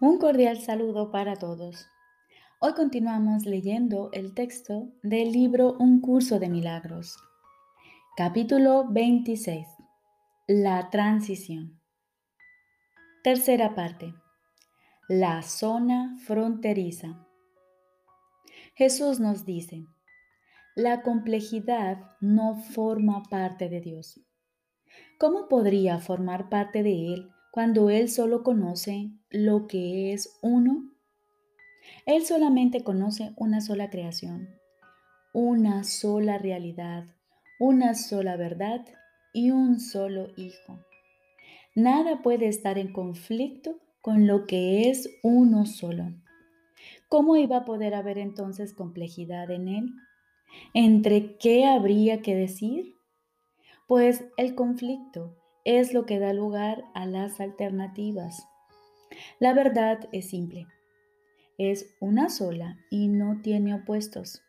Un cordial saludo para todos. Hoy continuamos leyendo el texto del libro Un curso de milagros. Capítulo 26. La transición. Tercera parte. La zona fronteriza. Jesús nos dice, la complejidad no forma parte de Dios. ¿Cómo podría formar parte de Él cuando Él solo conoce lo que es uno? Él solamente conoce una sola creación, una sola realidad, una sola verdad y un solo hijo. Nada puede estar en conflicto con lo que es uno solo. ¿Cómo iba a poder haber entonces complejidad en él? ¿Entre qué habría que decir? Pues el conflicto es lo que da lugar a las alternativas. La verdad es simple. Es una sola y no tiene opuestos.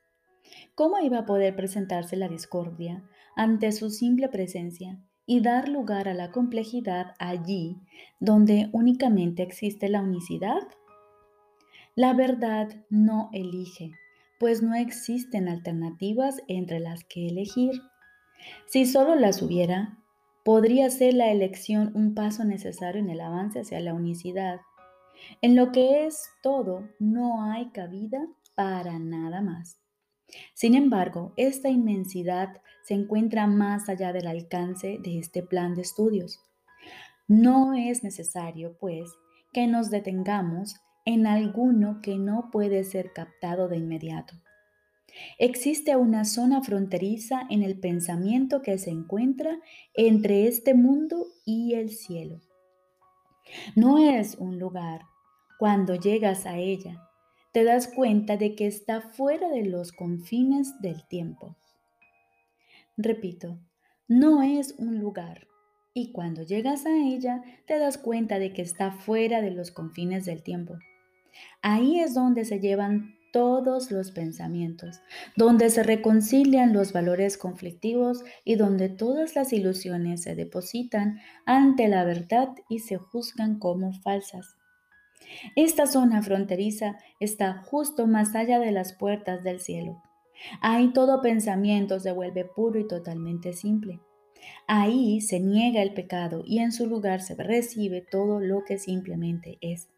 ¿Cómo iba a poder presentarse la discordia ante su simple presencia y dar lugar a la complejidad allí donde únicamente existe la unicidad? La verdad no elige, pues no existen alternativas entre las que elegir. Si solo las hubiera, podría ser la elección un paso necesario en el avance hacia la unicidad. En lo que es todo, no hay cabida para nada más. Sin embargo, esta inmensidad se encuentra más allá del alcance de este plan de estudios. No es necesario, pues, que nos detengamos en alguno que no puede ser captado de inmediato. Existe una zona fronteriza en el pensamiento que se encuentra entre este mundo y el cielo. No es un lugar. Cuando llegas a ella, te das cuenta de que está fuera de los confines del tiempo. Repito, no es un lugar. Y cuando llegas a ella, te das cuenta de que está fuera de los confines del tiempo. Ahí es donde se llevan todos los pensamientos, donde se reconcilian los valores conflictivos y donde todas las ilusiones se depositan ante la verdad y se juzgan como falsas. Esta zona fronteriza está justo más allá de las puertas del cielo. Ahí todo pensamiento se vuelve puro y totalmente simple. Ahí se niega el pecado y en su lugar se recibe todo lo que simplemente es.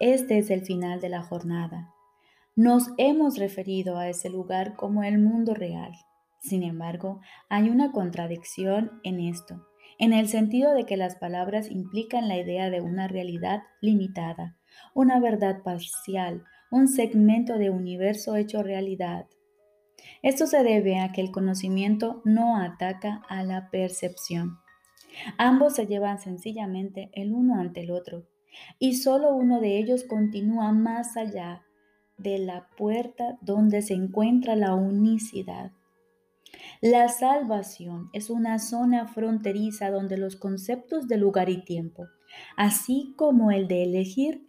Este es el final de la jornada, nos hemos referido a ese lugar como el mundo real. Sin embargo, hay una contradicción en esto, en el sentido de que las palabras implican la idea de una realidad limitada, una verdad parcial, un segmento de universo hecho realidad. Esto se debe a que el conocimiento no ataca a la percepción. Ambos se llevan sencillamente el uno ante el otro, y solo uno de ellos continúa más allá de la puerta donde se encuentra la unicidad. La salvación es una zona fronteriza donde los conceptos de lugar y tiempo, así como el de elegir,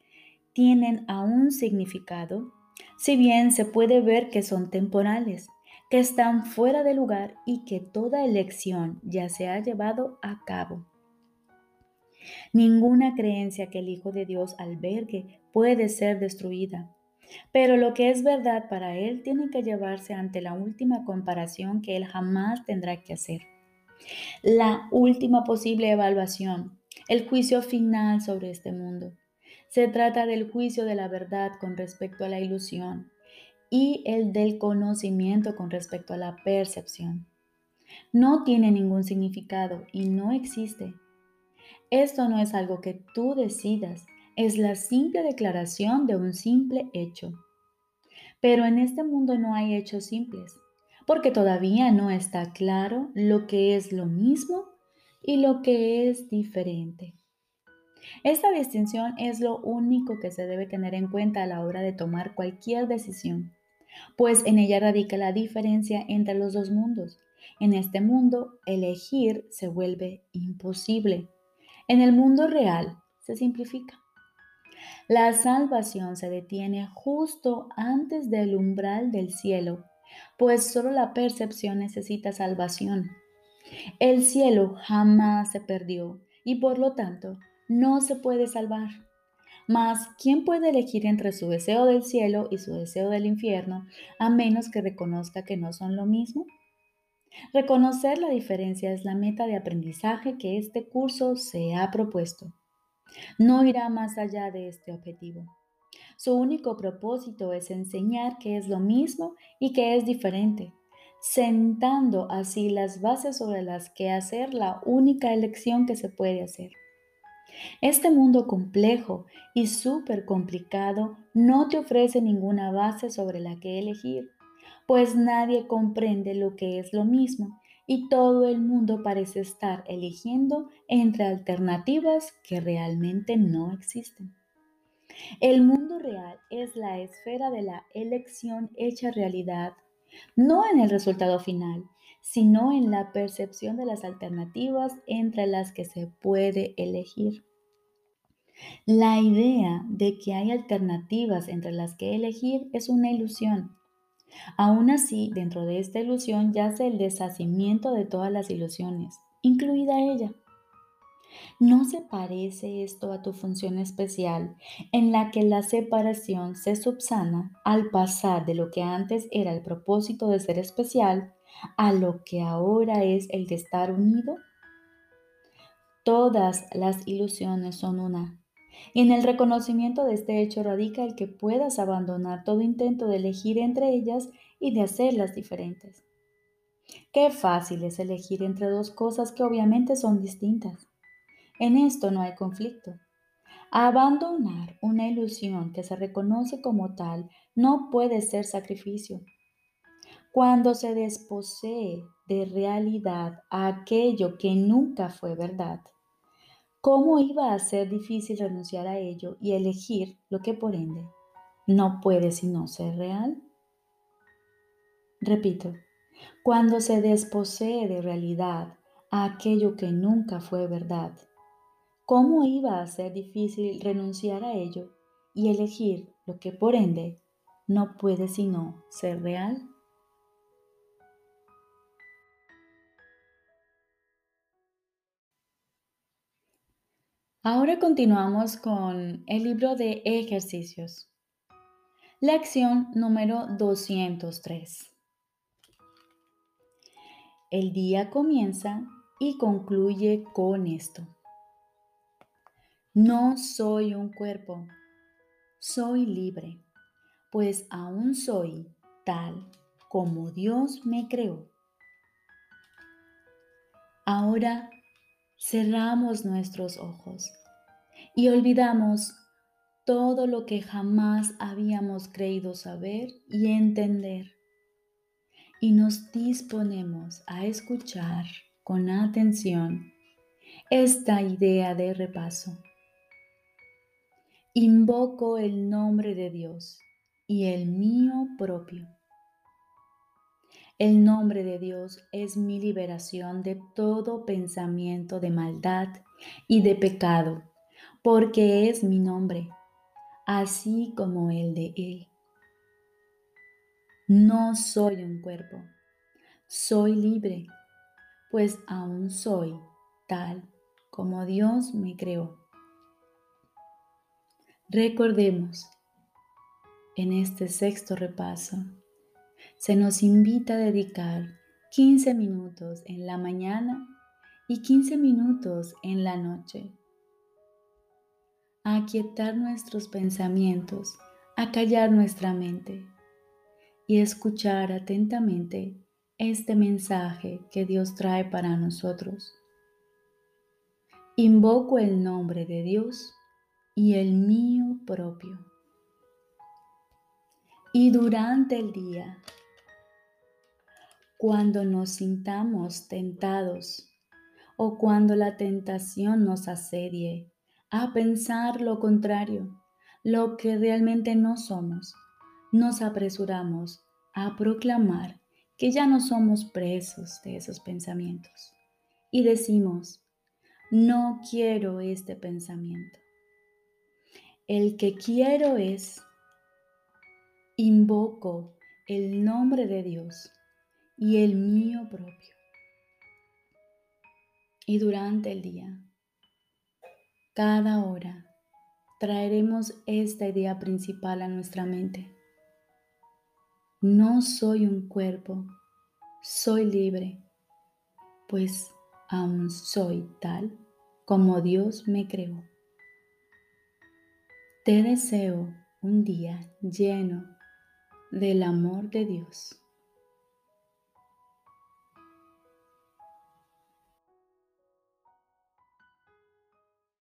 tienen aún significado, si bien se puede ver que son temporales, que están fuera de lugar y que toda elección ya se ha llevado a cabo. Ninguna creencia que el Hijo de Dios albergue puede ser destruida, pero lo que es verdad para él tiene que llevarse ante la última comparación que él jamás tendrá que hacer. La última posible evaluación, el juicio final sobre este mundo. Se trata del juicio de la verdad con respecto a la ilusión y el del conocimiento con respecto a la percepción. No tiene ningún significado y no existe. Esto no es algo que tú decidas, es la simple declaración de un simple hecho. Pero en este mundo no hay hechos simples, porque todavía no está claro lo que es lo mismo y lo que es diferente. Esta distinción es lo único que se debe tener en cuenta a la hora de tomar cualquier decisión, pues en ella radica la diferencia entre los dos mundos. En este mundo, elegir se vuelve imposible. En el mundo real, se simplifica. La salvación se detiene justo antes del umbral del cielo, pues solo la percepción necesita salvación. El cielo jamás se perdió y por lo tanto no se puede salvar. Mas, ¿quién puede elegir entre su deseo del cielo y su deseo del infierno a menos que reconozca que no son lo mismo? Reconocer la diferencia es la meta de aprendizaje que este curso se ha propuesto. No irá más allá de este objetivo. Su único propósito es enseñar que es lo mismo y que es diferente, sentando así las bases sobre las que hacer la única elección que se puede hacer. Este mundo complejo y súper complicado no te ofrece ninguna base sobre la que elegir, pues nadie comprende lo que es lo mismo y todo el mundo parece estar eligiendo entre alternativas que realmente no existen. El mundo real es la esfera de la elección hecha realidad, no en el resultado final, sino en la percepción de las alternativas entre las que se puede elegir. La idea de que hay alternativas entre las que elegir es una ilusión. Aún así, dentro de esta ilusión yace el deshacimiento de todas las ilusiones, incluida ella. ¿No se parece esto a tu función especial en la que la separación se subsana al pasar de lo que antes era el propósito de ser especial a lo que ahora es el de estar unido? Todas las ilusiones son una. En el reconocimiento de este hecho radica el que puedas abandonar todo intento de elegir entre ellas y de hacerlas diferentes. Qué fácil es elegir entre dos cosas que obviamente son distintas. En esto no hay conflicto. Abandonar una ilusión que se reconoce como tal no puede ser sacrificio. Cuando se desposee de realidad a aquello que nunca fue verdad, ¿cómo iba a ser difícil renunciar a ello y elegir lo que por ende no puede sino ser real? Repito, cuando se desposee de realidad a aquello que nunca fue verdad, ¿Cómo iba a ser difícil renunciar a ello y elegir lo que por ende no puede sino ser real? Ahora continuamos con el libro de ejercicios. Lección número 203. El día comienza y concluye con esto. No soy un cuerpo, soy libre, pues aún soy tal como Dios me creó. Ahora cerramos nuestros ojos y olvidamos todo lo que jamás habíamos creído saber y entender. Y nos disponemos a escuchar con atención esta idea de repaso. Invoco el nombre de Dios y el mío propio. El nombre de Dios es mi liberación de todo pensamiento de maldad y de pecado, porque es mi nombre, así como el de Él. No soy un cuerpo, soy libre, pues aún soy tal como Dios me creó. Recordemos, en este sexto repaso, se nos invita a dedicar 15 minutos en la mañana y 15 minutos en la noche a aquietar nuestros pensamientos, a callar nuestra mente y escuchar atentamente este mensaje que Dios trae para nosotros. Invoco el nombre de Dios y el mío propio. Y durante el día, cuando nos sintamos tentados o cuando la tentación nos asedie a pensar lo contrario, lo que realmente no somos, nos apresuramos a proclamar que ya no somos presos de esos pensamientos y decimos, no quiero este pensamiento. El que quiero es, invoco el nombre de Dios y el mío propio. Y durante el día, cada hora, traeremos esta idea principal a nuestra mente. No soy un cuerpo, soy libre, pues aún soy tal como Dios me creó. Te deseo un día lleno del amor de Dios.